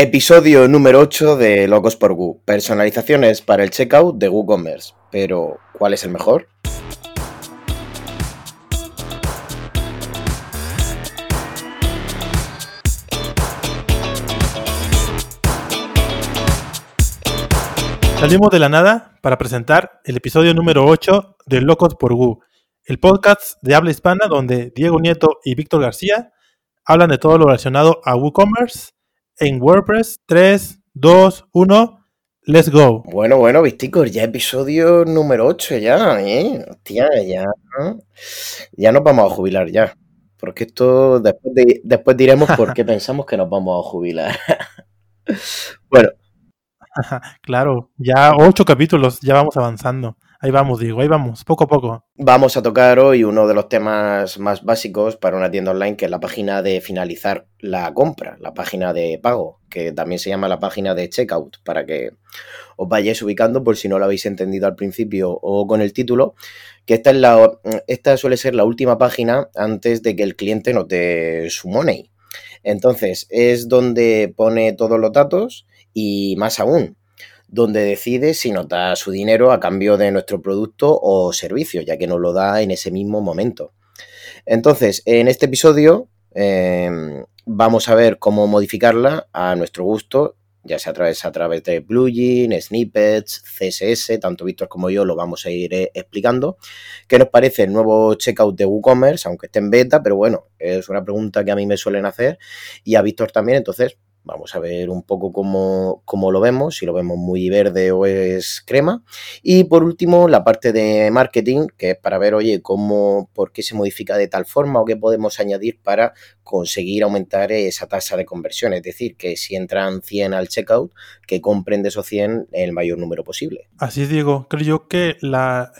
Episodio número 8 de Locos por Gu. Personalizaciones para el checkout de WooCommerce. Pero, ¿cuál es el mejor? Salimos de la nada para presentar el episodio número 8 de Locos por Gu, el podcast de habla hispana donde Diego Nieto y Víctor García hablan de todo lo relacionado a WooCommerce en WordPress 3, 2, 1. Let's go. Bueno, bueno, Visticos, ya episodio número 8 ya, ¿eh? Hostia, ya. Ya nos vamos a jubilar ya. Porque esto después, después diremos por qué pensamos que nos vamos a jubilar. bueno. claro, ya ocho capítulos, ya vamos avanzando. Ahí vamos, digo, ahí vamos, poco a poco. Vamos a tocar hoy uno de los temas más básicos para una tienda online, que es la página de finalizar la compra, la página de pago, que también se llama la página de checkout, para que os vayáis ubicando por si no lo habéis entendido al principio o con el título, que esta, es la, esta suele ser la última página antes de que el cliente note su money. Entonces, es donde pone todos los datos y más aún, donde decide si nos da su dinero a cambio de nuestro producto o servicio, ya que nos lo da en ese mismo momento. Entonces, en este episodio em, vamos a ver cómo modificarla a nuestro gusto, ya sea a través, a través de plugins, snippets, CSS, tanto Víctor como yo lo vamos a ir eh, explicando. ¿Qué nos parece el nuevo checkout de WooCommerce, aunque esté en beta? Pero bueno, es una pregunta que a mí me suelen hacer y a Víctor también, entonces Vamos a ver un poco cómo, lo vemos, si lo vemos muy verde o es crema. Y por último, la parte de marketing, que es para ver, oye, cómo, por qué se modifica de tal forma o qué podemos añadir para conseguir aumentar esa tasa de conversión. Es decir, que si entran 100 al checkout, que compren de esos 100 el mayor número posible. Así es, Diego. Creo yo que la,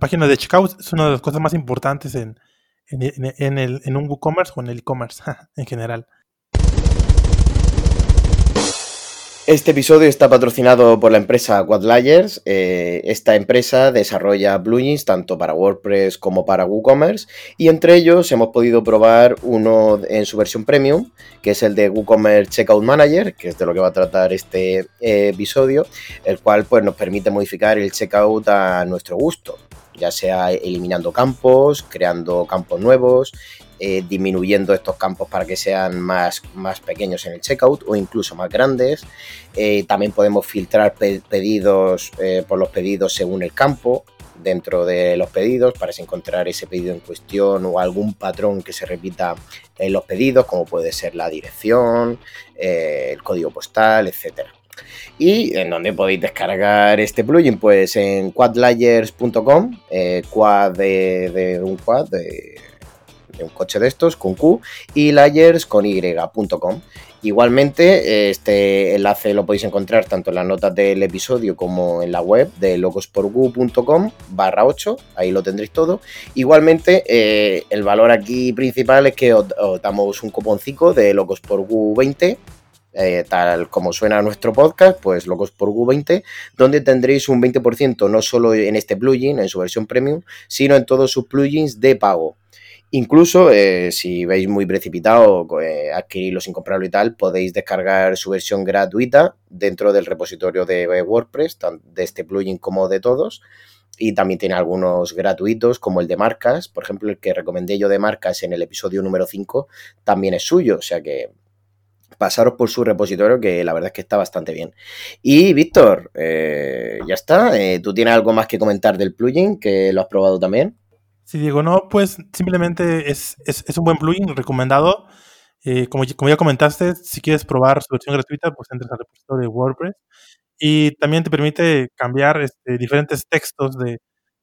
página de checkout es una de las cosas más importantes en, en, el, en un WooCommerce o en el e-commerce en general. Este episodio está patrocinado por la empresa Quadlayers. Eh, esta empresa desarrolla plugins tanto para WordPress como para WooCommerce y entre ellos hemos podido probar uno en su versión premium, que es el de WooCommerce Checkout Manager, que es de lo que va a tratar este eh, episodio, el cual pues, nos permite modificar el checkout a nuestro gusto ya sea eliminando campos, creando campos nuevos, eh, disminuyendo estos campos para que sean más, más pequeños en el checkout o incluso más grandes. Eh, también podemos filtrar pedidos eh, por los pedidos según el campo dentro de los pedidos para encontrar ese pedido en cuestión o algún patrón que se repita en los pedidos, como puede ser la dirección, el código postal, etcétera. ¿Y en dónde podéis descargar este plugin? Pues en quadlayers.com, quad de, un quad, de, un coche de estos con Q y layers con y.com. Igualmente, este enlace lo podéis encontrar tanto en las notas del episodio como en la web de logosporgu.com barra 8, ahí lo tendréis todo. Igualmente, eh, el valor aquí principal es que os, damos un cuponcito de logosporgu 20 eh, tal como suena nuestro podcast, pues Locos por Gu20, donde tendréis un 20% no solo en este plugin, en su versión premium, sino en todos sus plugins de pago. Incluso eh, si veis muy precipitado eh, adquirirlo sin comprarlo y tal, podéis descargar su versión gratuita dentro del repositorio de WordPress, de este plugin como de todos. Y también tiene algunos gratuitos, como el de marcas. Por ejemplo, el que recomendé yo de marcas en el episodio número 5 también es suyo. O sea que pasaros por su repositorio, que la verdad es que está bastante bien. Y Víctor, eh, ya está. ¿Tú tienes algo más que comentar del plugin, que lo has probado también? Si digo no, pues simplemente es, un buen plugin recomendado. Eh, como, como, ya comentaste, si quieres probar su versión gratuita, pues entras al repositorio de WordPress. Y también te permite cambiar este, diferentes textos de,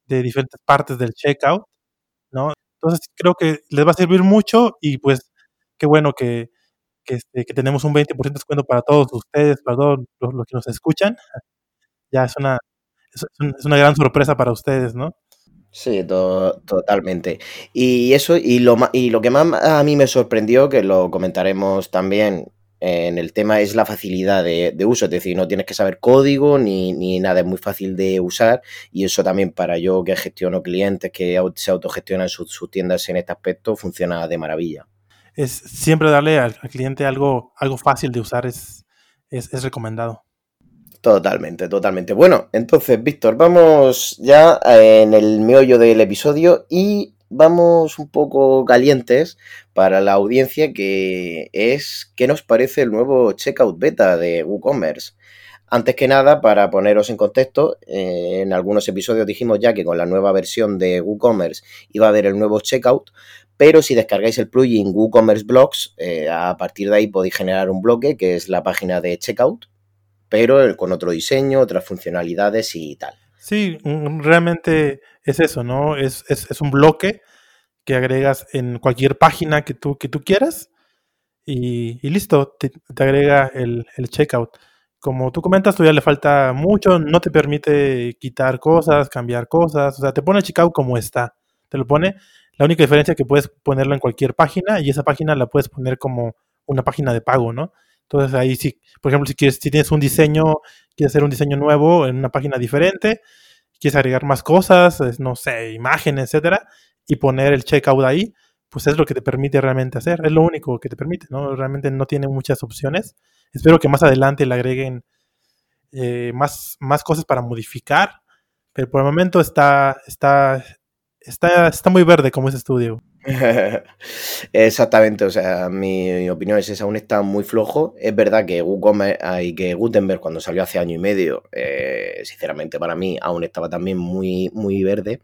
diferentes partes del checkout, ¿no? Entonces creo que les va a servir mucho y pues qué bueno que, que, este, tenemos un 20% de descuento para todos ustedes, para todos los, que nos escuchan. Ya es una, es una gran sorpresa para ustedes, ¿no? Sí, totalmente. Y eso, y lo, y lo que más a mí me sorprendió, que lo comentaremos también en el tema, es la facilidad de, uso. Es decir, no tienes que saber código ni, ni, nada, es muy fácil de usar. Y eso también para yo que gestiono clientes, que se autogestionan sus, sus tiendas en este aspecto, funciona de maravilla. es siempre darle al, cliente algo, algo fácil de usar es, es, recomendado. Totalmente, totalmente. Bueno, entonces, Víctor, vamos ya en el meollo del episodio y vamos un poco calientes para la audiencia que es qué nos parece el nuevo checkout beta de WooCommerce. Antes que nada, para poneros en contexto, eh, en algunos episodios dijimos ya que con la nueva versión de WooCommerce iba a haber el nuevo checkout, pero si descargáis el plugin WooCommerce Blocks, eh, a partir de ahí podéis generar un bloque que es la página de checkout, pero con otro diseño, otras funcionalidades y tal. Sí, realmente es eso, ¿no? Es, un bloque que agregas en cualquier página que tú, que tú quieras y, listo, te, agrega el, el checkout como tú comentas, todavía le falta mucho, no te permite quitar cosas, cambiar cosas, o sea, te pone el checkout como está, te lo pone. La única diferencia es que puedes ponerlo en cualquier página y esa página la puedes poner como una página de pago, ¿no? Entonces ahí sí, por ejemplo, si quieres, si tienes un diseño, quieres hacer un diseño nuevo en una página diferente, quieres agregar más cosas, no sé, imágenes, etcétera, y poner el checkout ahí, pues es lo que te permite realmente hacer, es lo único que te permite, ¿no? Realmente no tiene muchas opciones. Espero que más adelante le agreguen eh, más, más cosas para modificar, pero por el momento está, está, está, está muy verde como ese estudio. Exactamente, o sea, mi, opinión es esa, aún está muy flojo. Es verdad que WooCommerce que Gutenberg cuando salió hace año y medio, eh, sinceramente para mí aún estaba también muy, muy verde.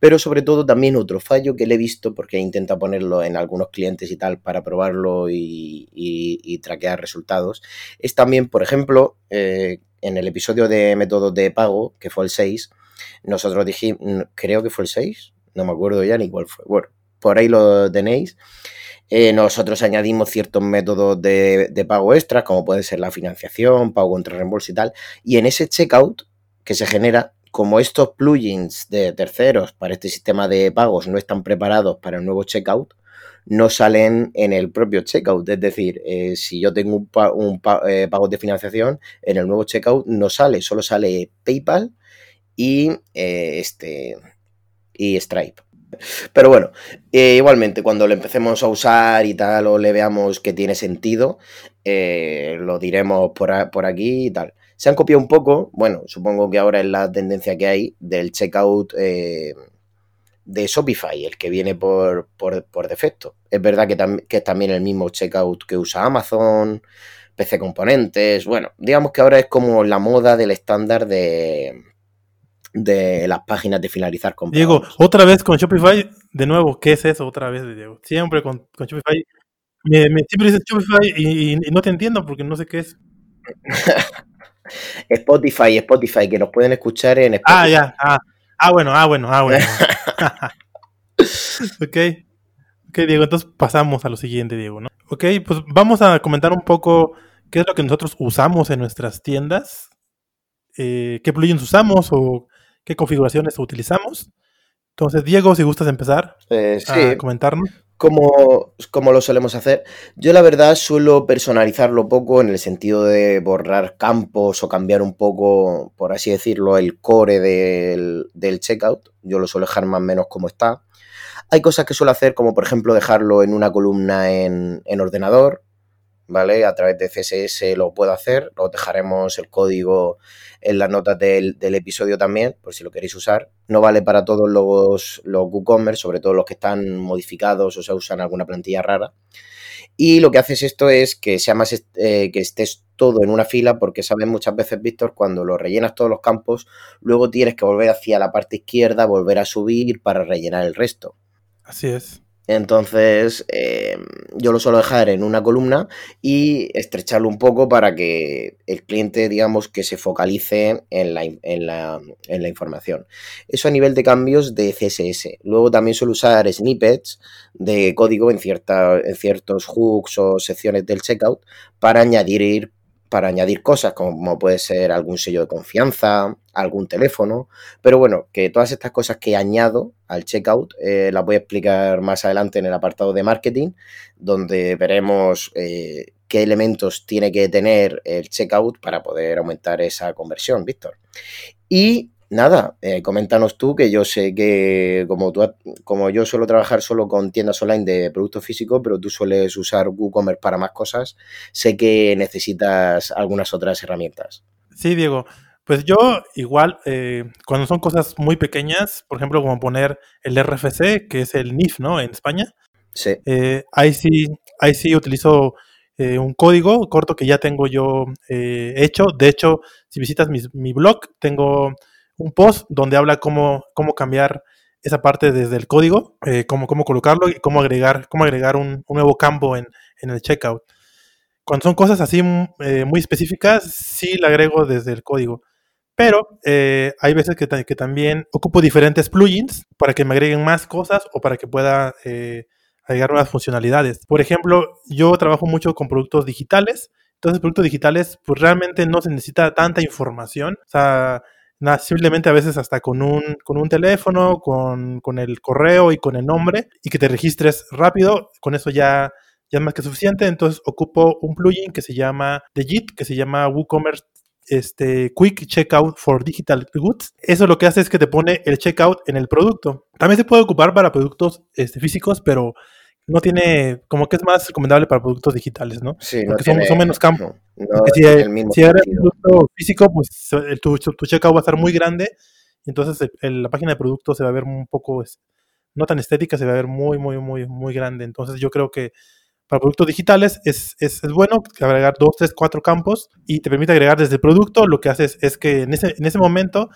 Pero sobre todo también otro fallo que le he visto, porque intenta ponerlo en algunos clientes y tal para probarlo y, traquear resultados, es también, por ejemplo, eh, en el episodio de métodos de pago, que fue el 6, nosotros dijimos, creo que fue el 6, no me acuerdo ya ni cuál fue. Bueno, por ahí lo tenéis. Eh, nosotros añadimos ciertos métodos de, pago extras, como puede ser la financiación, pago contra reembolso y tal. Y en ese checkout que se genera, como estos plugins de terceros para este sistema de pagos no están preparados para el nuevo checkout, no salen en el propio checkout. Es decir, eh, si yo tengo un, eh, pago de financiación, en el nuevo checkout no sale, solo sale PayPal y este y Stripe. Pero bueno, eh, igualmente, cuando lo empecemos a usar y tal, o le veamos que tiene sentido, eh, lo diremos por, por, aquí y tal. Se han copiado un poco, bueno, supongo que ahora es la tendencia que hay del checkout eh, de Shopify, el que viene por, por, defecto. Es verdad que, que es también el mismo checkout que usa Amazon, PC Componentes, bueno, digamos que ahora es como la moda del estándar de de las páginas de finalizar con Diego, otra vez con Shopify, de nuevo, ¿qué es eso otra vez, Diego? Siempre con, Shopify. Me, siempre dices Shopify y, no te entiendo porque no sé qué es. Spotify, Spotify, que nos pueden escuchar en Spotify. Ah, ya, ah, ah bueno, ah, bueno, ah, bueno. ok. Ok, Diego, entonces pasamos a lo siguiente, Diego, ¿no? Ok, pues vamos a comentar un poco qué es lo que nosotros usamos en nuestras tiendas, eh, qué plugins usamos o qué configuraciones utilizamos. Entonces, Diego, si gustas empezar eh, a comentarnos. Como, como, lo solemos hacer. Yo la verdad suelo personalizarlo poco en el sentido de borrar campos o cambiar un poco, por así decirlo, el core del, del checkout. Yo lo suelo dejar más o menos como está. Hay cosas que suelo hacer, como por ejemplo dejarlo en una columna en, en ordenador, ¿vale? A través de CSS lo puedo hacer, lo dejaremos el código en las notas del, episodio también, por si lo queréis usar. No vale para todos los, los WooCommerce, sobre todo los que están modificados o se usan alguna plantilla rara. Y lo que haces esto es que sea más eh, que estés todo en una fila, porque sabes muchas veces, Víctor, cuando lo rellenas todos los campos, luego tienes que volver hacia la parte izquierda, volver a subir para rellenar el resto. Así es. Entonces, eh, yo lo suelo dejar en una columna y estrecharlo un poco para que el cliente, digamos, que se focalice en la, en la, en la información. Eso a nivel de cambios de CSS. Luego también suelo usar snippets de código en, cierta, en ciertos hooks o secciones del checkout para añadir para añadir cosas como puede ser algún sello de confianza, algún teléfono, pero bueno, que todas estas cosas que añado al checkout eh, las voy a explicar más adelante en el apartado de marketing, donde veremos eh, qué elementos tiene que tener el checkout para poder aumentar esa conversión, Víctor. Y nada, eh, coméntanos tú, que yo sé que como, tú, como yo suelo trabajar solo con tiendas online de productos físicos, pero tú sueles usar WooCommerce para más cosas, sé que necesitas algunas otras herramientas. Sí, Diego. Pues yo igual, eh, cuando son cosas muy pequeñas, por ejemplo, como poner el RFC, que es el NIF, ¿no? En España. Sí. Eh, ahí sí, ahí sí utilizo eh, un código corto que ya tengo yo hecho. De hecho, si visitas mi, blog, tengo un post donde habla cómo, cómo cambiar esa parte desde el código, cómo, cómo colocarlo y cómo agregar, cómo agregar un, nuevo campo en, en el checkout. Cuando son cosas así muy específicas, sí la agrego desde el código. Pero eh, hay veces que, también ocupo diferentes plugins para que me agreguen más cosas o para que pueda eh, agregar nuevas funcionalidades. Por ejemplo, yo trabajo mucho con productos digitales. Entonces, productos digitales, pues realmente no se necesita tanta información. O sea, simplemente a veces hasta con un, con un teléfono, con, con, el correo y con el nombre, y que te registres rápido, con eso ya, ya es más que suficiente. Entonces, ocupo un plugin que se llama The JIT, que se llama WooCommerce este, Quick Checkout for Digital Goods. Eso lo que hace es que te pone el checkout en el producto. También se puede ocupar para productos este, físicos, pero no tiene, como que es más recomendable para productos digitales, ¿no? Sí, Porque son, son, menos campos. si, si eres un producto físico, pues tu, tu, checkout va a estar muy grande, entonces la página de producto se va a ver un poco, no tan estética, se va a ver muy, muy, muy, muy grande. Entonces yo creo que para productos digitales es, es, es, bueno agregar dos, tres, cuatro campos y te permite agregar desde el producto. Lo que haces es que en ese, en ese momento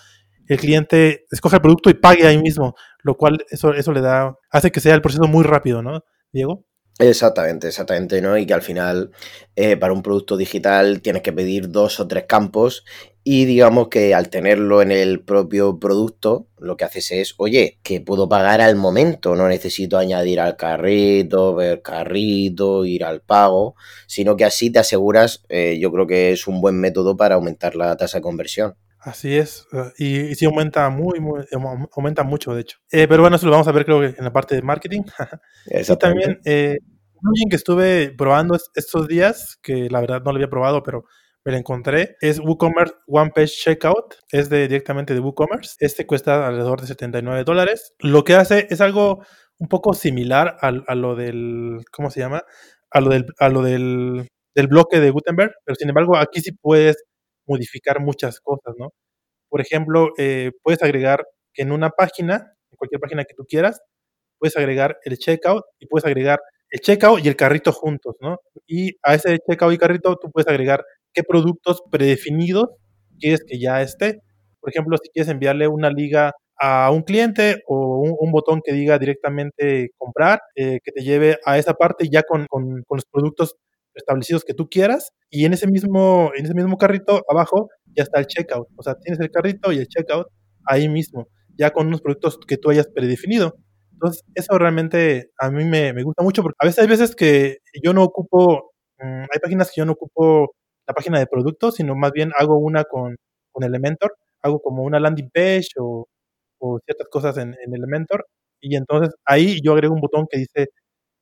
el cliente escoge el producto y pague ahí mismo, lo cual eso, eso le da, hace que sea el proceso muy rápido, ¿no, Diego? Exactamente, exactamente, ¿no? Y que al final eh, para un producto digital tienes que pedir dos o tres campos y digamos que al tenerlo en el propio producto, lo que haces es, oye, que puedo pagar al momento, no necesito añadir al carrito, ver carrito, ir al pago, sino que así te aseguras, eh, yo creo que es un buen método para aumentar la tasa de conversión. Así es, eh, y, sí aumenta muy, muy, aumenta mucho de hecho. Eh, pero bueno, eso lo vamos a ver creo que en la parte de marketing. y también, eh, un que estuve probando estos días, que la verdad no lo había probado, pero me lo encontré. Es WooCommerce One Page Checkout. Es de, directamente de WooCommerce. Este cuesta alrededor de 79 dólares. Lo que hace es algo un poco similar a, lo del. ¿Cómo se llama? A lo del, a lo del, del bloque de Gutenberg. Pero sin embargo, aquí sí puedes modificar muchas cosas, ¿no? Por ejemplo, eh, puedes agregar que en una página, en cualquier página que tú quieras, puedes agregar el checkout y puedes agregar el checkout y el carrito juntos, ¿no? Y a ese checkout y carrito tú puedes agregar qué productos predefinidos quieres que ya esté. Por ejemplo, si quieres enviarle una liga a un cliente o un, botón que diga directamente comprar, eh, que te lleve a esa parte ya con, con, los productos establecidos que tú quieras y en ese mismo en ese mismo carrito abajo ya está el checkout, o sea, tienes el carrito y el checkout ahí mismo, ya con unos productos que tú hayas predefinido. Entonces, eso realmente a mí me, me gusta mucho porque a veces hay veces que yo no ocupo, mm, hay páginas que yo no ocupo la página de productos, sino más bien hago una con, con Elementor, hago como una landing page o, o ciertas cosas en, en, Elementor, y entonces ahí yo agrego un botón que dice,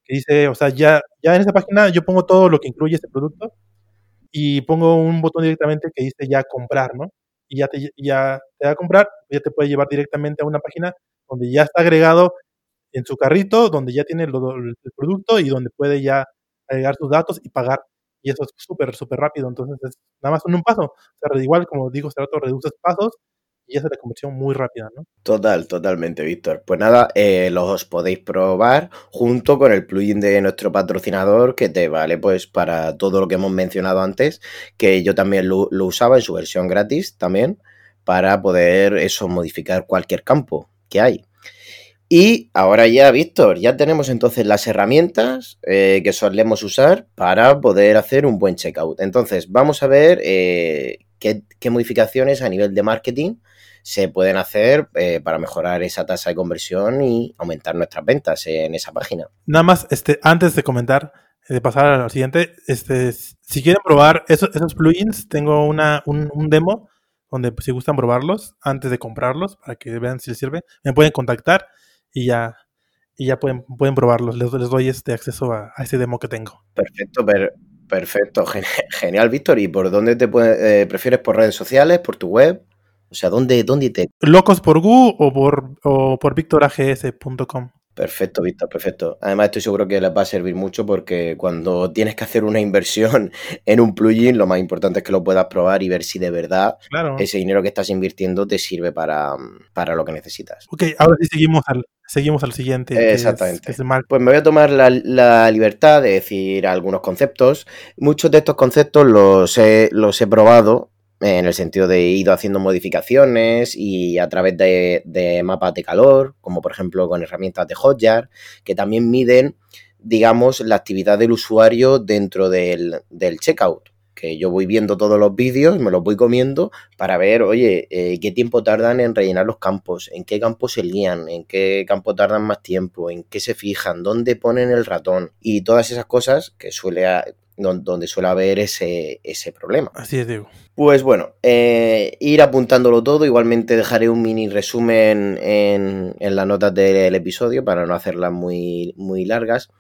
que dice, o sea, ya, ya en esa página yo pongo todo lo que incluye este producto y pongo un botón directamente que dice ya comprar, ¿no? Y ya te, ya te da comprar, ya te puede llevar directamente a una página donde ya está agregado en su carrito, donde ya tiene el, el producto y donde puede ya agregar sus datos y pagar y eso es súper, súper rápido. Entonces, es nada más en un paso. O sea, igual, como digo, se rato reduces pasos y hace la conversión muy rápida, ¿no? Total, totalmente, Víctor. Pues nada, eh, los podéis probar junto con el plugin de nuestro patrocinador que te vale pues para todo lo que hemos mencionado antes, que yo también lo, lo usaba en su versión gratis también, para poder eso, modificar cualquier campo que hay. Y ahora ya, Víctor, ya tenemos entonces las herramientas eh, que solemos usar para poder hacer un buen checkout. Entonces, vamos a ver eh, qué, modificaciones a nivel de marketing se pueden hacer eh, para mejorar esa tasa de conversión y aumentar nuestras ventas en esa página. Nada más, este, antes de comentar, de pasar a lo siguiente, este, si quieren probar esos, esos plugins, tengo una, un, un demo donde pues, si gustan probarlos antes de comprarlos para que vean si les sirve, me pueden contactar y ya, y ya pueden, pueden probarlos. Les, les doy este acceso a, a, ese demo que tengo. Perfecto, per, perfecto. Genial, Víctor. ¿Y por dónde te puede, eh, prefieres? ¿Por redes sociales? ¿Por tu web? O sea, ¿dónde, dónde te...? Locos por Gu o por, o por victorags.com. Perfecto, Víctor, perfecto. Además, estoy seguro que les va a servir mucho porque cuando tienes que hacer una inversión en un plugin, lo más importante es que lo puedas probar y ver si de verdad ese dinero que estás invirtiendo te sirve para, lo que necesitas. Ok, ahora sí seguimos al, seguimos al siguiente. Exactamente. pues me voy a tomar la, la, libertad de decir algunos conceptos. Muchos de estos conceptos los he, los he probado en el sentido de ido haciendo modificaciones y a través de, mapas de calor, como por ejemplo con herramientas de Hotjar, que también miden, digamos, la actividad del usuario dentro del, checkout. Que yo voy viendo todos los vídeos, me los voy comiendo para ver, oye, eh, qué tiempo tardan en rellenar los campos, en qué campos se lían, en qué campo tardan más tiempo, en qué se fijan, dónde ponen el ratón y todas esas cosas que suele donde suele haber ese, ese problema. Así es, Diego. Pues bueno, eh, ir apuntándolo todo. Igualmente dejaré un mini resumen en, en las notas del episodio para no hacerlas muy, muy largas.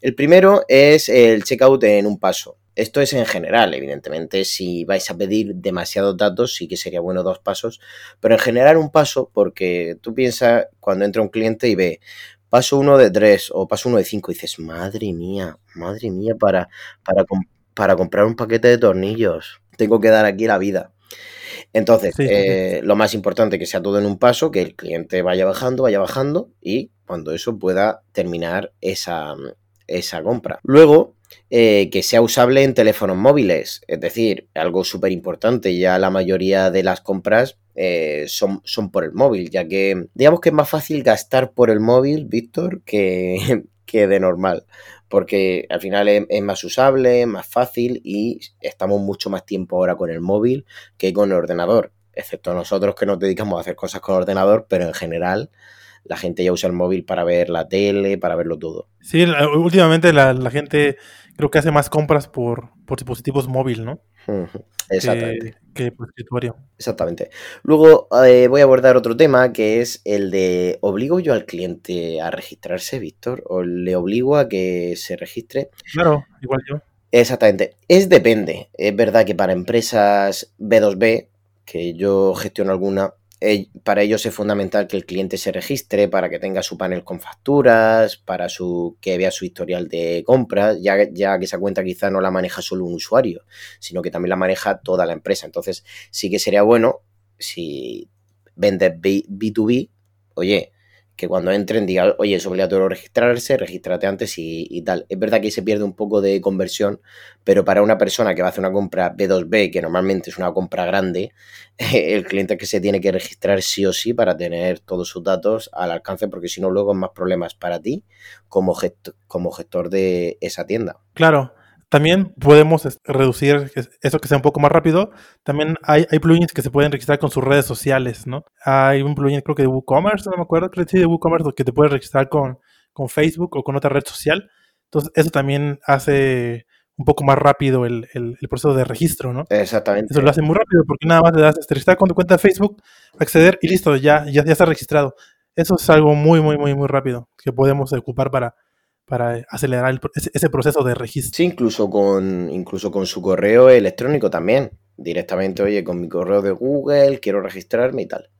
El primero es el checkout en un paso. Esto es en general, evidentemente, si vais a pedir demasiados datos, sí que sería bueno dos pasos, pero en general un paso, porque tú piensas cuando entra un cliente y ve, paso uno de tres o paso uno de cinco, y dices, madre mía, madre mía, para, para, para comprar un paquete de tornillos, tengo que dar aquí la vida. Entonces, eh, lo más importante que sea todo en un paso, que el cliente vaya bajando, vaya bajando y cuando eso pueda terminar esa, esa compra. Luego, eh, que sea usable en teléfonos móviles, es decir, algo súper importante, ya la mayoría de las compras eh, son, son por el móvil, ya que digamos que es más fácil gastar por el móvil, Víctor, que, que de normal, porque al final es, más usable, más fácil y estamos mucho más tiempo ahora con el móvil que con el ordenador, excepto nosotros que nos dedicamos a hacer cosas con el ordenador, pero en general la gente ya usa el móvil para ver la tele, para verlo todo. Sí, últimamente la, gente creo que hace más compras por, por dispositivos móviles, ¿no? Exactamente. Que. Exactamente. Luego eh, voy a abordar otro tema que es el de ¿obligo yo al cliente a registrarse, Víctor? ¿O le obligo a que se registre? Claro, igual yo. Exactamente. Es depende. Es verdad que para empresas B2B, que yo gestiono alguna, para ellos es fundamental que el cliente se registre, para que tenga su panel con facturas, para su, que vea su historial de compras, ya, ya que esa cuenta quizá no la maneja solo un usuario, sino que también la maneja toda la empresa. Entonces, sí que sería bueno si vendes B2B, oye, que cuando entren digan, oye, es obligatorio registrarse, regístrate antes y, tal. Es verdad que se pierde un poco de conversión, pero para una persona que va a hacer una compra B2B, que normalmente es una compra grande, el cliente que se tiene que registrar sí o sí para tener todos sus datos al alcance, porque si no, luego es más problemas para ti como, como gestor de esa tienda. Claro. También podemos reducir eso que sea un poco más rápido. También hay, hay plugins que se pueden registrar con sus redes sociales, ¿no? Hay un plugin, creo que de WooCommerce, no me acuerdo, creo que sí, de WooCommerce, que te puedes registrar con, con Facebook o con otra red social. Entonces, eso también hace un poco más rápido el, el, proceso de registro, ¿no? Exactamente. Eso lo hace muy rápido porque nada más le das registrar con tu cuenta de Facebook, acceder y listo, ya, ya, ya está registrado. Eso es algo muy, muy, muy, muy rápido que podemos ocupar para, para acelerar ese, proceso de registro. Sí, incluso con, incluso con su correo electrónico también. Directamente, oye, con mi correo de Google, quiero registrarme y tal.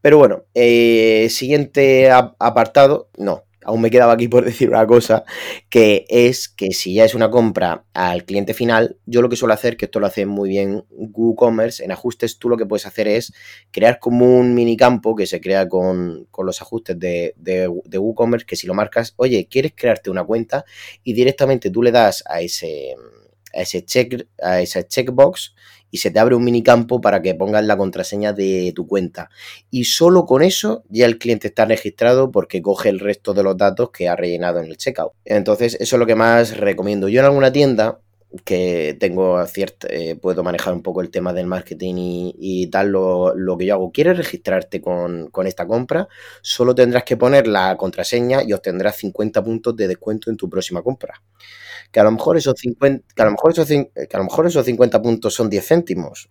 Pero bueno, eh, siguiente apartado, no, aún me quedaba aquí por decir una cosa, que es que si ya es una compra al cliente final, yo lo que suelo hacer, que esto lo hace muy bien WooCommerce, en ajustes tú lo que puedes hacer es crear como un minicampo que se crea con, los ajustes de, de, de, WooCommerce, que si lo marcas, oye, quieres crearte una cuenta y directamente tú le das a ese, a ese, check, a esa checkbox y se te abre un minicampo para que pongas la contraseña de tu cuenta. Y solo con eso ya el cliente está registrado porque coge el resto de los datos que ha rellenado en el checkout. Entonces, eso es lo que más recomiendo. Yo en alguna tienda que tengo cierto, eh, puedo manejar un poco el tema del marketing y, tal, lo, que yo hago. ¿Quieres registrarte con, con, esta compra? Solo tendrás que poner la contraseña y obtendrás 50 puntos de descuento en tu próxima compra que a lo mejor esos 50, que a lo mejor esos, que a lo mejor esos 50 puntos son 10 céntimos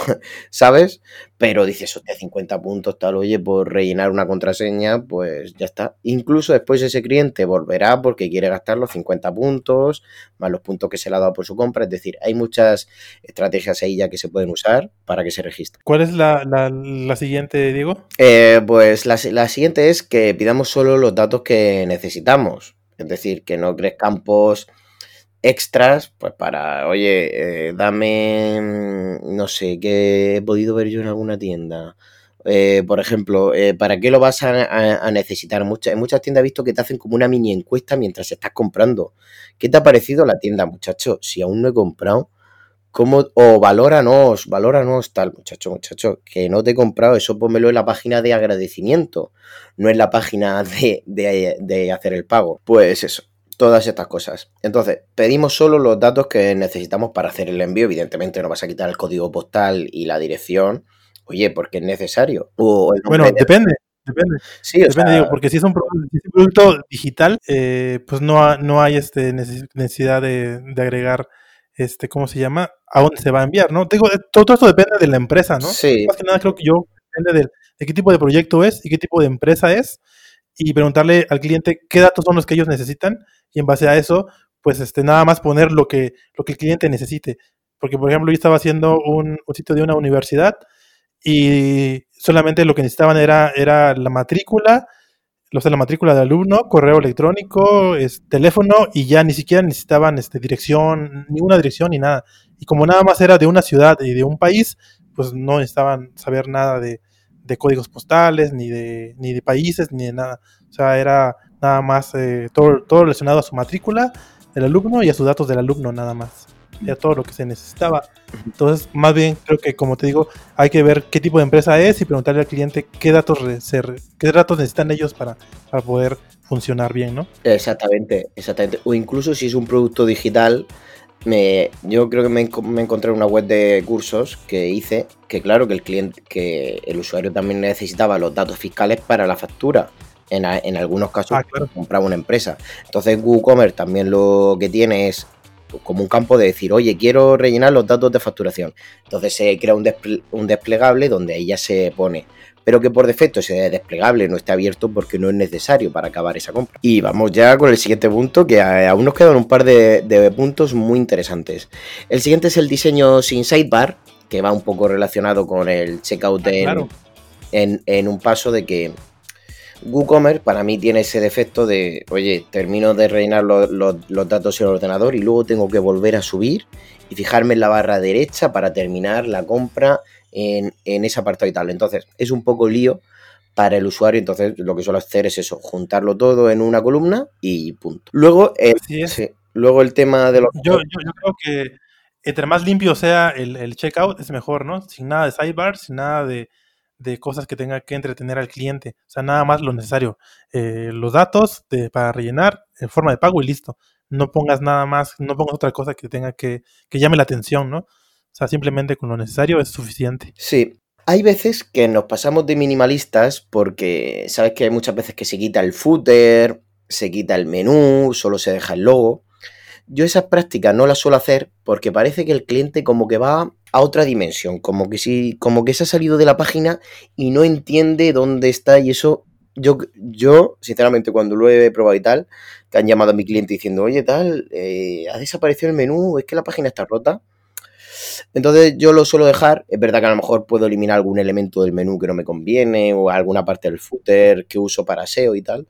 ¿sabes? Pero dices, hostia, 50 puntos, tal, oye, por rellenar una contraseña, pues ya está. Incluso después ese cliente volverá porque quiere gastar los 50 puntos, más los puntos que se le ha dado por su compra. Es decir, hay muchas estrategias ahí ya que se pueden usar para que se registre. ¿Cuál es la, la, la siguiente, Diego? Eh, pues la, la siguiente es que pidamos solo los datos que necesitamos. Es decir, que no crees campos extras, pues para, oye, eh, dame, mm, no sé, qué he podido ver yo en alguna tienda. Eh, por ejemplo, eh, ¿para qué lo vas a, necesitar? Muchas, en muchas tiendas he visto que te hacen como una mini encuesta mientras estás comprando. ¿Qué te ha parecido la tienda, muchacho? Si aún no he comprado, ¿cómo? O valóranos, valóranos, tal, muchacho, muchacho, que no te he comprado, eso pónmelo en la página de agradecimiento, no en la página de, de hacer el pago. Pues eso todas estas cosas. Entonces, pedimos solo los datos que necesitamos para hacer el envío. Evidentemente no vas a quitar el código postal y la dirección. Oye, porque es necesario. O bueno, de... depende. Depende. Sí, depende, sea... digo, porque si es un producto, si es un producto digital, eh, pues no, no hay este necesidad de, de, agregar, este, ¿cómo se llama? A dónde se va a enviar, ¿no? Digo, todo, todo esto depende de la empresa, ¿no? Sí. Más que nada creo que yo depende de, de qué tipo de proyecto es y qué tipo de empresa es y preguntarle al cliente qué datos son los que ellos necesitan y en base a eso, pues este, nada más poner lo que, lo que el cliente necesite. Porque, por ejemplo, yo estaba haciendo un, un sitio de una universidad y solamente lo que necesitaban era, era la matrícula, los de la matrícula del alumno, correo electrónico, es, teléfono y ya ni siquiera necesitaban este, dirección, ni una dirección ni nada. Y como nada más era de una ciudad y de un país, pues no necesitaban saber nada de, de códigos postales, ni de, ni de países, ni de nada. O sea, era nada más eh, todo, todo relacionado a su matrícula del alumno y a sus datos del alumno nada más. Era todo lo que se necesitaba. Entonces, más bien creo que, como te digo, hay que ver qué tipo de empresa es y preguntarle al cliente qué datos, se, qué datos necesitan ellos para, para poder funcionar bien, ¿no? Exactamente, exactamente. O incluso si es un producto digital, me, yo creo que me, me, encontré una web de cursos que hice que claro que el cliente, que el usuario también necesitaba los datos fiscales para la factura. En, en algunos casos ah, claro. compraba una empresa. Entonces WooCommerce también lo que tiene es como un campo de decir, oye, quiero rellenar los datos de facturación. Entonces se crea un, desple un desplegable donde ahí ya se pone pero que por defecto ese desplegable no esté abierto porque no es necesario para acabar esa compra. Y vamos ya con el siguiente punto, que aún nos quedan un par de, de puntos muy interesantes. El siguiente es el diseño sin sidebar, que va un poco relacionado con el checkout en, claro. en, en un paso de que WooCommerce para mí tiene ese defecto de, oye, termino de rellenar los, los, los, datos en el ordenador y luego tengo que volver a subir y fijarme en la barra derecha para terminar la compra en, en ese apartado y tal. Entonces, es un poco lío para el usuario, entonces lo que suelo hacer es eso, juntarlo todo en una columna y punto. Luego, eh, sí, luego el tema de los... Yo, yo, yo, creo que entre más limpio sea el, el, checkout es mejor, ¿no? Sin nada de sidebar, sin nada de, de, cosas que tenga que entretener al cliente, o sea, nada más lo necesario. Eh, los datos de, para rellenar en forma de pago y listo. No pongas nada más, no pongas otra cosa que tenga que, que llame la atención, ¿no? Sea, simplemente con lo necesario es suficiente. Sí. Hay veces que nos pasamos de minimalistas porque sabes que hay muchas veces que se quita el footer, se quita el menú, solo se deja el logo. Yo esas prácticas no las suelo hacer porque parece que el cliente como que va a otra dimensión, como que si, como que se ha salido de la página y no entiende dónde está y eso yo, yo, sinceramente, cuando lo he probado y tal, que han llamado a mi cliente diciendo, oye, tal, eh, ha desaparecido el menú, es que la página está rota. Entonces yo lo suelo dejar, es verdad que a lo mejor puedo eliminar algún elemento del menú que no me conviene o alguna parte del footer que uso para SEO y tal,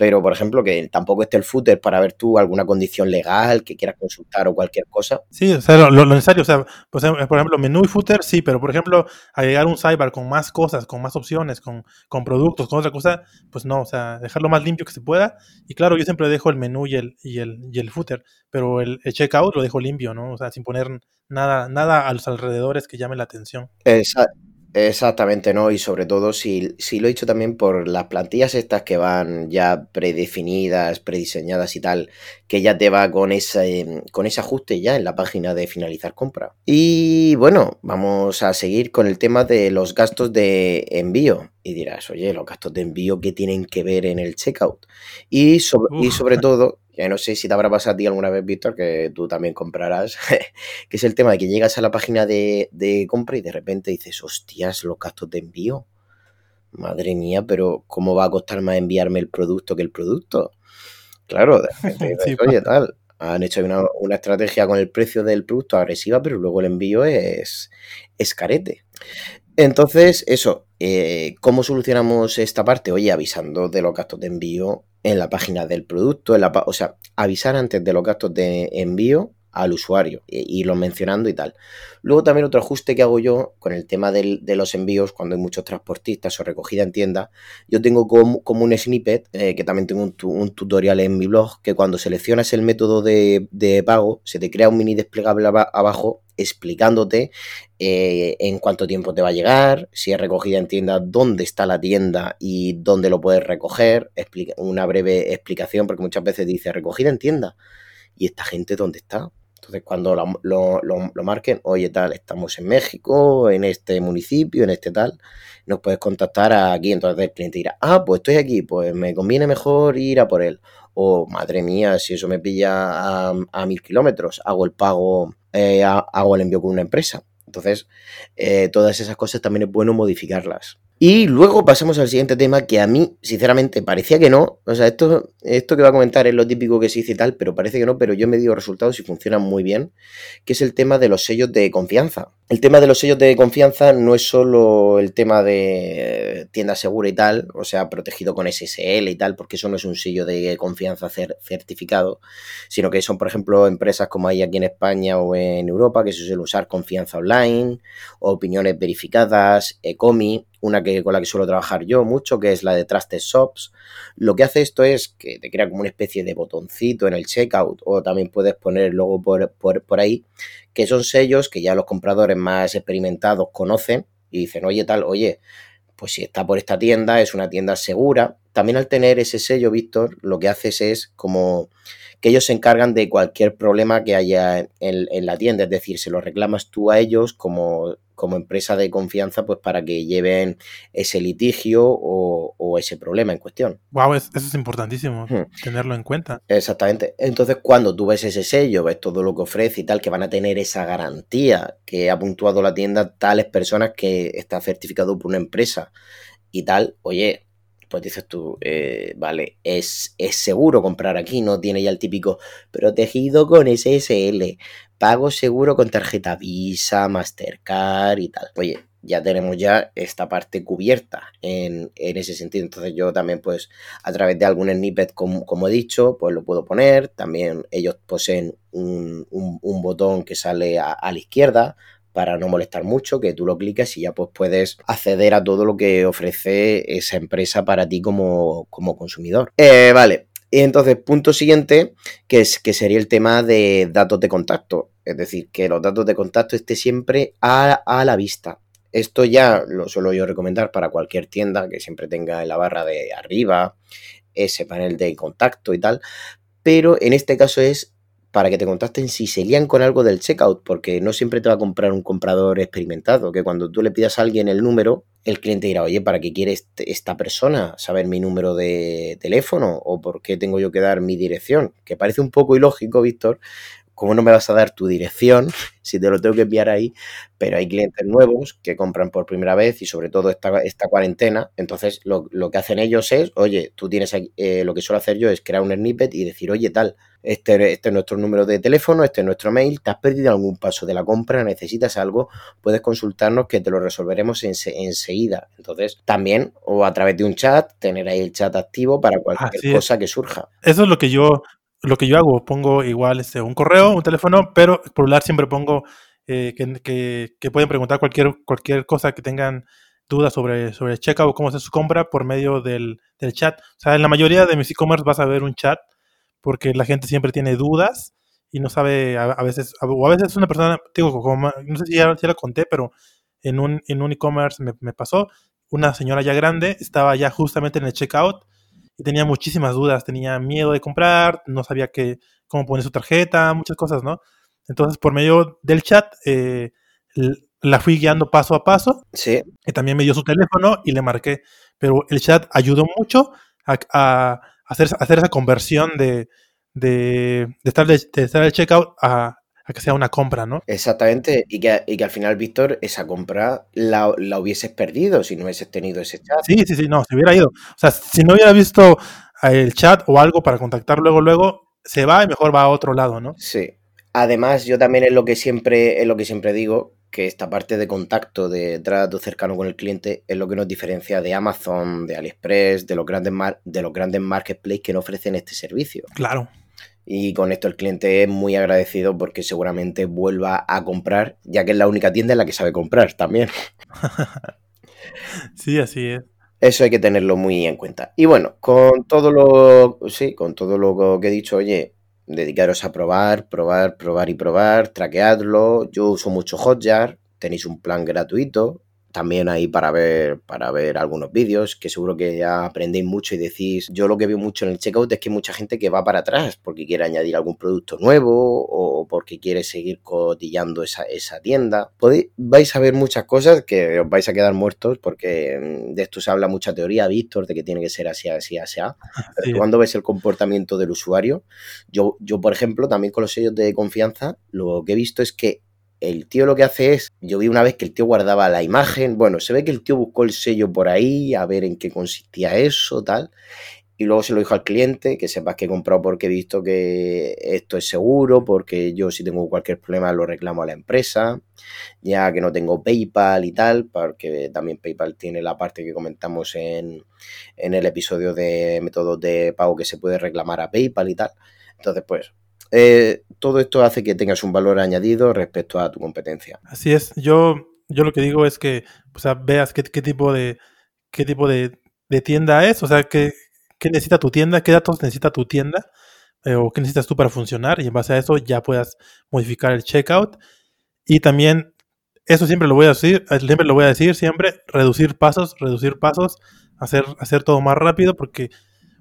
pero por ejemplo que tampoco esté el footer para ver tú alguna condición legal que quieras consultar o cualquier cosa. Sí, o sea, lo, lo necesario, o sea, pues, por ejemplo, menú y footer sí, pero por ejemplo, agregar un sidebar con más cosas, con más opciones, con, con productos, con otra cosa, pues no, o sea, dejarlo más limpio que se pueda. Y claro, yo siempre dejo el menú y el, y el, y el footer, pero el, el checkout lo dejo limpio, ¿no? O sea, sin poner nada, nada a los alrededores que llame la atención. Exacto. Exactamente, ¿no? Y sobre todo, si, si lo he dicho también por las plantillas estas que van ya predefinidas, prediseñadas y tal, que ya te va con ese, con ese ajuste ya en la página de finalizar compra. Y bueno, vamos a seguir con el tema de los gastos de envío. Y dirás, oye, los gastos de envío, ¿qué tienen que ver en el checkout? Y sobre, y sobre todo, ya no sé si te habrá pasado a ti alguna vez, Víctor, que tú también comprarás, que es el tema de que llegas a la página de, de compra y de repente dices, hostias, los gastos de envío. Madre mía, pero ¿cómo va a costar más enviarme el producto que el producto? Claro, de repente dices, oye, tal, han hecho una, una, estrategia con el precio del producto agresiva, pero luego el envío es, es carete. Entonces, eso, eh, ¿cómo solucionamos esta parte? Oye, avisando de los gastos de envío en la página del producto, en la, o sea, avisar antes de los gastos de envío al usuario, e irlo mencionando y tal. Luego también otro ajuste que hago yo con el tema de los envíos, cuando hay muchos transportistas o recogida en tienda, yo tengo como, un snippet, eh, que también tengo un, tutorial en mi blog, que cuando seleccionas el método de, pago, se te crea un mini desplegable abajo explicándote eh, en cuánto tiempo te va a llegar, si es recogida en tienda, dónde está la tienda y dónde lo puedes recoger, una breve explicación, porque muchas veces dice recogida en tienda. ¿Y esta gente dónde está? Entonces, cuando lo, lo, lo, marquen, oye, tal, estamos en México, en este municipio, en este tal, nos puedes contactar aquí. Entonces el cliente dirá, ah, pues estoy aquí, pues me conviene mejor ir a por él. O, madre mía, si eso me pilla a, a mil kilómetros, hago el pago, eh, hago el envío con una empresa. Entonces, eh, todas esas cosas también es bueno modificarlas. Y luego pasamos al siguiente tema que a mí, sinceramente, parecía que no. O sea, esto, esto que va a comentar es lo típico que se dice y tal, pero parece que no, pero yo me dio resultados y funcionan muy bien, que es el tema de los sellos de confianza. El tema de los sellos de confianza no es solo el tema de tienda segura y tal, o sea, protegido con SSL y tal, porque eso no es un sello de confianza certificado, sino que son, por ejemplo, empresas como hay aquí en España o en Europa, que se suele usar confianza online, opiniones verificadas, ECOMI, una que con la que suelo trabajar yo mucho, que es la de Trusted Shops. Lo que hace esto es que te crea como una especie de botoncito en el checkout, o también puedes poner el logo por, por, por ahí, que son sellos que ya los compradores más experimentados conocen y dicen, oye, tal, oye, pues si está por esta tienda, es una tienda segura. También al tener ese sello, Víctor, lo que haces es como que ellos se encargan de cualquier problema que haya en, en, la tienda, es decir, se lo reclamas tú a ellos como, como empresa de confianza, pues para que lleven ese litigio o, o ese problema en cuestión. Wow, eso es importantísimo, hmm. tenerlo en cuenta. Exactamente. Entonces, cuando tú ves ese sello, ves todo lo que ofrece y tal, que van a tener esa garantía que ha puntuado la tienda tales personas que está certificado por una empresa y tal, oye, pues dices tú, eh, vale, es, es, seguro comprar aquí, no tiene ya el típico protegido con SSL, pago seguro con tarjeta Visa, Mastercard y tal. Oye, ya tenemos ya esta parte cubierta en, en, ese sentido. Entonces yo también pues a través de algún snippet como, como he dicho pues lo puedo poner. También ellos poseen un, un, botón que sale a, la izquierda para no molestar mucho, que tú lo clicas y ya pues puedes acceder a todo lo que ofrece esa empresa para ti como, como consumidor. Eh, vale, y entonces, punto siguiente, que, es, que sería el tema de datos de contacto. Es decir, que los datos de contacto estén siempre a, a, la vista. Esto ya lo suelo yo recomendar para cualquier tienda que siempre tenga en la barra de arriba ese panel de contacto y tal. Pero en este caso es para que te contacten si se lían con algo del checkout, porque no siempre te va a comprar un comprador experimentado, que cuando tú le pidas a alguien el número, el cliente dirá, oye, ¿para qué quiere este, esta persona saber mi número de teléfono? ¿O por qué tengo yo que dar mi dirección? Que parece un poco ilógico, Víctor, ¿cómo no me vas a dar tu dirección si te lo tengo que enviar ahí? Pero hay clientes nuevos que compran por primera vez y sobre todo esta, esta cuarentena, entonces lo, lo, que hacen ellos es, oye, tú tienes, eh, lo que suelo hacer yo es crear un snippet y decir, oye, tal, este, este, es nuestro número de teléfono, este es nuestro mail, te has perdido algún paso de la compra, necesitas algo, puedes consultarnos que te lo resolveremos en, enseguida. Entonces, también, o a través de un chat, tener ahí el chat activo para cualquier cosa que surja. Eso es lo que yo, lo que yo hago, pongo igual este, un correo, un teléfono, pero por lado siempre pongo eh, que, que, pueden preguntar cualquier, cualquier cosa que tengan dudas sobre, sobre el checkout o cómo hacer su compra por medio del, del chat. O sea, en la mayoría de mis e-commerce vas a ver un chat porque la gente siempre tiene dudas y no sabe a, a veces, o a veces una persona, digo, no sé si ya, ya lo conté, pero en un en un e-commerce me, me, pasó, una señora ya grande estaba ya justamente en el checkout y tenía muchísimas dudas, tenía miedo de comprar, no sabía que, cómo poner su tarjeta, muchas cosas, ¿no? Entonces, por medio del chat, eh, la fui guiando paso a paso. Sí. Y también me dio su teléfono y le marqué. Pero el chat ayudó mucho a, hacer, hacer, esa conversión de, de, estar, de, estar el checkout a, que sea una compra, ¿no? Exactamente, y que, y que al final, Víctor, esa compra la, la, hubieses perdido si no hubieses tenido ese chat. Sí, sí, sí, no, se hubiera ido. O sea, si no hubiera visto el chat o algo para contactar luego, luego, se va y mejor va a otro lado, ¿no? Sí. Además, yo también es lo que siempre, es lo que siempre digo, que esta parte de contacto, de trato cercano con el cliente, es lo que nos diferencia de Amazon, de AliExpress, de los grandes, de los grandes marketplaces que no ofrecen este servicio. Claro. Y con esto el cliente es muy agradecido porque seguramente vuelva a comprar, ya que es la única tienda en la que sabe comprar también. sí, así es. Eso hay que tenerlo muy en cuenta. Y bueno, con todo lo, sí, con todo lo que he dicho, oye, dedicaros a probar, probar, probar y probar, traqueadlo. Yo uso mucho Hotjar, tenéis un plan gratuito, también ahí para ver, para ver algunos vídeos, que seguro que ya aprendéis mucho y decís, yo lo que veo mucho en el checkout es que hay mucha gente que va para atrás porque quiere añadir algún producto nuevo o porque quiere seguir cotillando esa, esa tienda. Podéis, vais a ver muchas cosas que os vais a quedar muertos porque mm, de esto se habla mucha teoría, Víctor, de que tiene que ser así, así, así. Pero cuando ves el comportamiento del usuario, yo, yo, por ejemplo, también con los sellos de confianza, lo que he visto es que el tío lo que hace es, yo vi una vez que el tío guardaba la imagen, bueno, se ve que el tío buscó el sello por ahí, a ver en qué consistía eso, tal, y luego se lo dijo al cliente, que sepas que he comprado porque he visto que esto es seguro, porque yo si tengo cualquier problema lo reclamo a la empresa, ya que no tengo PayPal y tal, porque también PayPal tiene la parte que comentamos en, en el episodio de métodos de pago que se puede reclamar a PayPal y tal. Entonces, pues, eh, todo esto hace que tengas un valor añadido respecto a tu competencia. Así es, yo, yo lo que digo es que o sea, veas qué, tipo de qué tipo de, tienda es, o sea, qué, qué, necesita tu tienda, qué datos necesita tu tienda, eh, o qué necesitas tú para funcionar, y en base a eso ya puedas modificar el checkout. Y también, eso siempre lo voy a decir, siempre lo voy a decir, siempre, reducir pasos, reducir pasos, hacer, hacer todo más rápido, porque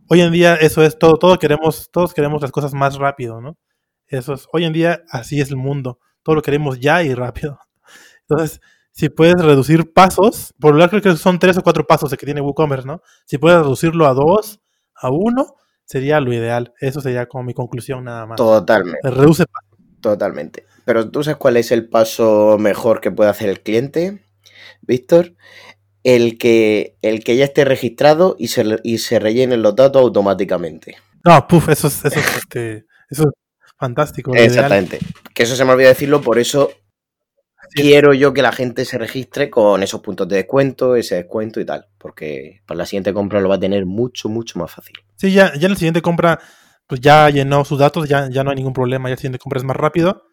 hoy en día eso es todo, todo queremos, todos queremos las cosas más rápido, ¿no? Eso es, hoy en día así es el mundo, todo lo queremos ya y rápido. Entonces, si puedes reducir pasos, por lo creo que son tres o cuatro pasos de que tiene WooCommerce, ¿no? Si puedes reducirlo a dos, a uno, sería lo ideal. Eso sería como mi conclusión nada más. Totalmente. Reduce pasos. Totalmente. Pero tú sabes cuál es el paso mejor que puede hacer el cliente, Víctor el que, el que ya esté registrado y se, y se rellenen los datos automáticamente. No, puf, eso es, eso este, eso es fantástico. Exactamente. Que eso se me olvidó decirlo, por eso quiero yo que la gente se registre con esos puntos de descuento, ese descuento y tal, porque para la siguiente compra lo va a tener mucho, mucho más fácil. Sí, ya, ya en la siguiente compra, pues ya llenó sus datos, ya, ya no hay ningún problema, ya la siguiente compra es más rápido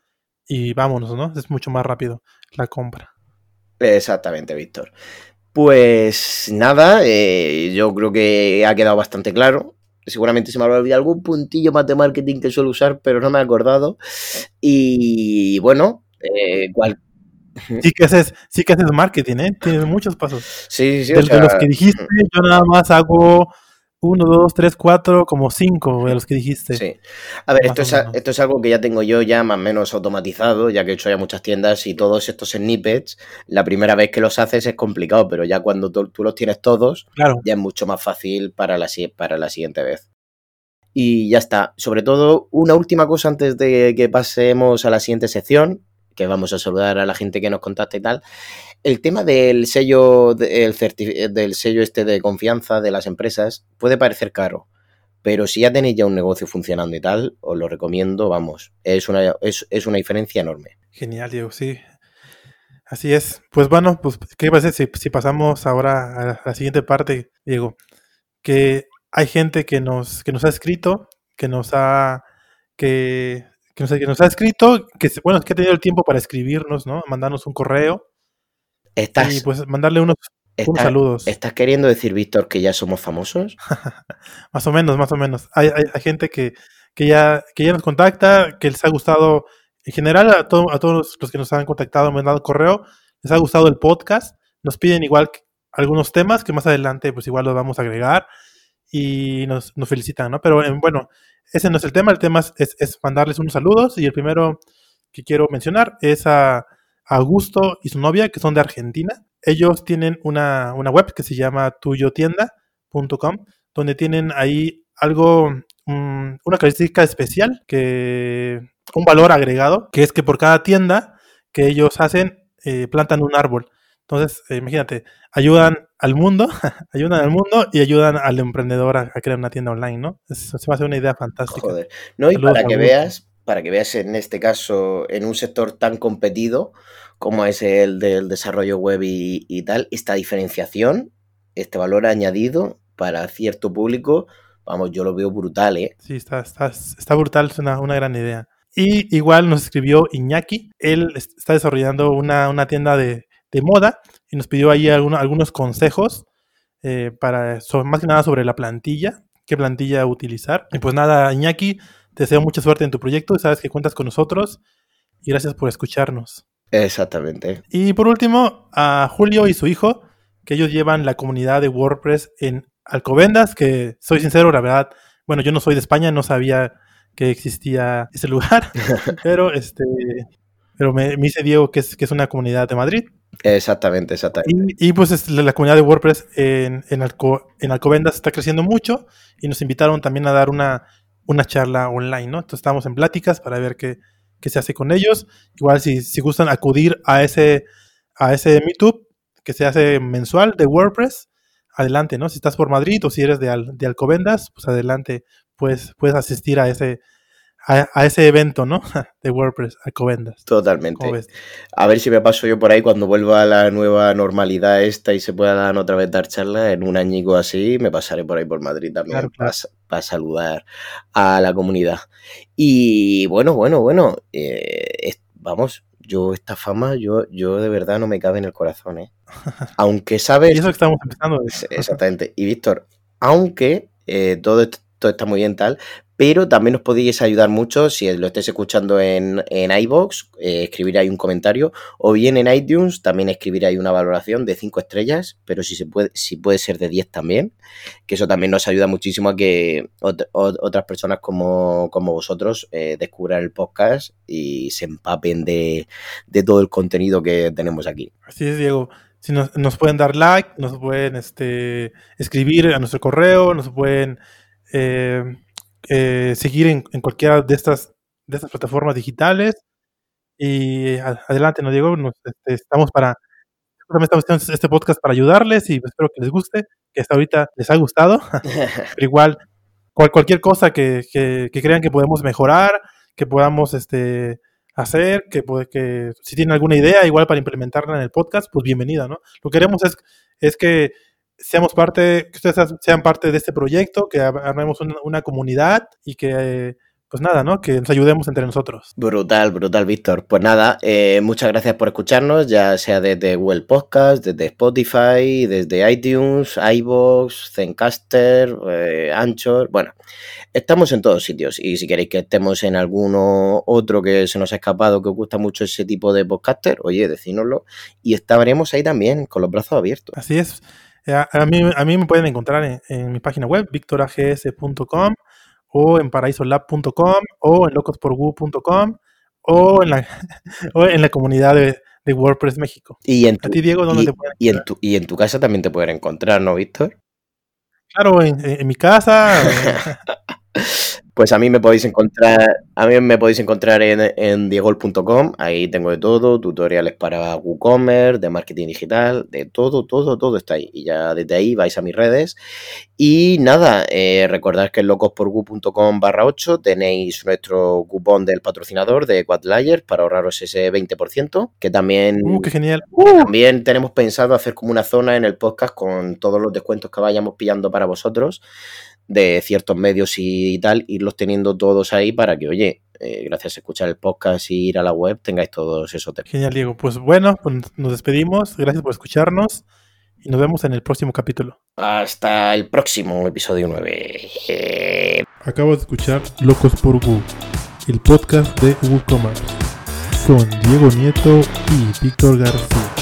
y vámonos, ¿no? Es mucho más rápido la compra. Exactamente, Víctor. Pues nada, eh, yo creo que ha quedado bastante claro. Seguramente se me habrá olvidado algún puntillo más de marketing que suelo usar, pero no me he acordado. Y bueno, eh, Sí que, haces, sí que haces marketing, ¿eh? Tienes muchos pasos. Sí, sí, sí. De, los que dijiste, yo nada más hago uno, dos, tres, cuatro, como cinco de los que dijiste. Sí. A ver, esto es, esto es, algo que ya tengo yo ya más o menos automatizado, ya que he hecho ya muchas tiendas y todos estos snippets, la primera vez que los haces es complicado, pero ya cuando tú, los tienes todos, ya es mucho más fácil para la, para la siguiente vez. Y ya está. Sobre todo, una última cosa antes de que pasemos a la siguiente sección, que vamos a saludar a la gente que nos contacta y tal. El tema del sello, del sello este de confianza de las empresas puede parecer caro, pero si ya tenéis ya un negocio funcionando y tal, os lo recomiendo, vamos, es una, es, una diferencia enorme. Genial, Diego, sí. Así es. Pues bueno, pues, ¿qué pasa si, si pasamos ahora a la siguiente parte, Diego? Que hay gente que nos, que nos ha escrito, que nos ha, que que nos, que nos ha escrito, que bueno, que ha tenido el tiempo para escribirnos, ¿no? Mandarnos un correo. Estás, y pues mandarle unos, saludos. ¿Estás queriendo decir, Víctor, que ya somos famosos? más o menos, más o menos. Hay, hay, gente que, que, ya, que ya nos contacta, que les ha gustado, en general a, a todos los que nos han contactado, me han dado correo, les ha gustado el podcast. Nos piden igual algunos temas que más adelante pues igual los vamos a agregar y nos, nos felicitan, ¿no? Pero bueno, ese no es el tema, el tema es, es, mandarles unos saludos y el primero que quiero mencionar es a, Augusto y su novia, que son de Argentina. Ellos tienen una, una web que se llama tuyotienda.com, donde tienen ahí algo, una característica especial, que un valor agregado, que es que por cada tienda que ellos hacen, eh, plantan un árbol. Entonces, eh, imagínate, ayudan al mundo, ayudan al mundo y ayudan al emprendedor a, crear una tienda online, ¿no? Eso se me hace una idea fantástica. Joder. No, y para que veas, para que veas en este caso, en un sector tan competido como es el del desarrollo web y, tal, esta diferenciación, este valor añadido para cierto público, vamos, yo lo veo brutal, ¿eh? Sí, está, está, está brutal, es una, una gran idea. Y igual nos escribió Iñaki, él está desarrollando una, una tienda de, de, moda y nos pidió ahí algunos consejos eh, para, más que nada sobre la plantilla, qué plantilla utilizar. Y pues nada, Iñaki, te deseo mucha suerte en tu proyecto, sabes que cuentas con nosotros y gracias por escucharnos. Exactamente. Y por último, a Julio y su hijo, que ellos llevan la comunidad de WordPress en Alcobendas, que soy sincero, la verdad, bueno, yo no soy de España, no sabía que existía ese lugar, pero este pero me, dice Diego que es, que es una comunidad de Madrid. Exactamente, exactamente. Y, pues la, comunidad de WordPress en, en, en, Alcobendas está creciendo mucho y nos invitaron también a dar una, una charla online, ¿no? Entonces estamos en pláticas para ver qué, qué se hace con ellos. Igual si, si gustan acudir a ese, a ese Meetup que se hace mensual de WordPress, adelante, ¿no? Si estás por Madrid o si eres de, de Alcobendas, pues adelante, pues puedes asistir a ese, a, ese evento, ¿no? De WordPress, Alcobendas. Totalmente. A ver si me paso yo por ahí cuando vuelva a la nueva normalidad esta y se puedan otra vez dar charlas en un añico así, me pasaré por ahí por Madrid también Para, saludar a la comunidad. Y bueno, bueno, bueno, eh, vamos, yo esta fama, yo, yo de verdad no me cabe en el corazón, ¿eh? Aunque sabes... y eso que estamos empezando. Exactamente. Y Víctor, aunque eh, todo, todo está muy bien tal, pero también nos podéis ayudar mucho si lo estáis escuchando en, en iBox, eh, escribir ahí un comentario, o bien en iTunes también escribir ahí una valoración de 5 estrellas, pero si se puede, si puede ser de 10 también, que eso también nos ayuda muchísimo a que otras personas como, vosotros eh, descubran el podcast y se empapen de, todo el contenido que tenemos aquí. Así es, Diego. Si nos, nos pueden dar like, nos pueden este, escribir a nuestro correo, nos pueden eh, eh, seguir en, cualquiera de estas, de estas plataformas digitales. Y adelante, no Diego, este, estamos para estamos haciendo este podcast para ayudarles y espero que les guste, que hasta ahorita les ha gustado. Pero igual, cualquier cosa que, que, crean que podemos mejorar, que podamos este, hacer, que, que si tienen alguna idea igual para implementarla en el podcast, pues bienvenida, ¿no? Lo que queremos es, es que seamos parte, que ustedes sean parte de este proyecto, que armemos una, comunidad y que, pues nada, ¿no? Que nos ayudemos entre nosotros. Brutal, brutal, Víctor. Pues nada, eh, muchas gracias por escucharnos, ya sea desde Google Podcast, desde Spotify, desde iTunes, iVoox, Zencaster, eh, Anchor. Bueno, estamos en todos sitios y si queréis que estemos en alguno otro que se nos ha escapado, que os gusta mucho ese tipo de podcaster, oye, decínoslo y estaremos ahí también con los brazos abiertos. Así es. Eh, a, mí, a mí me pueden encontrar en, mi página web, victorags.com o en paraisolab.com o en locosporwu.com o en la, o en la comunidad de, WordPress México. Y en tu, ti, Diego, ¿dónde te pueden y en, tu, y en tu casa también te pueden encontrar, ¿no, Víctor? Claro, en, en mi casa. Pues a mí me podéis encontrar, a mí me podéis encontrar en, en diegol.com, ahí tengo de todo, tutoriales para WooCommerce, de marketing digital, de todo, todo, todo está ahí. Y ya desde ahí vais a mis redes. Y nada, eh, recordad que en locosporgu.com barra 8 tenéis nuestro cupón del patrocinador de Quadlayer para ahorraros ese 20%, que también, uh, qué genial. también tenemos pensado hacer como una zona en el podcast con todos los descuentos que vayamos pillando para vosotros de ciertos medios y tal, irlos teniendo todos ahí para que, oye, eh, gracias a escuchar el podcast y ir a la web, tengáis todos esos temas. Genial, Diego. Pues bueno, pues nos despedimos. Gracias por escucharnos y nos vemos en el próximo capítulo. Hasta el próximo episodio 9. Acabo de escuchar Locos por Wu, el podcast de WooCommerce, con Diego Nieto y Víctor García.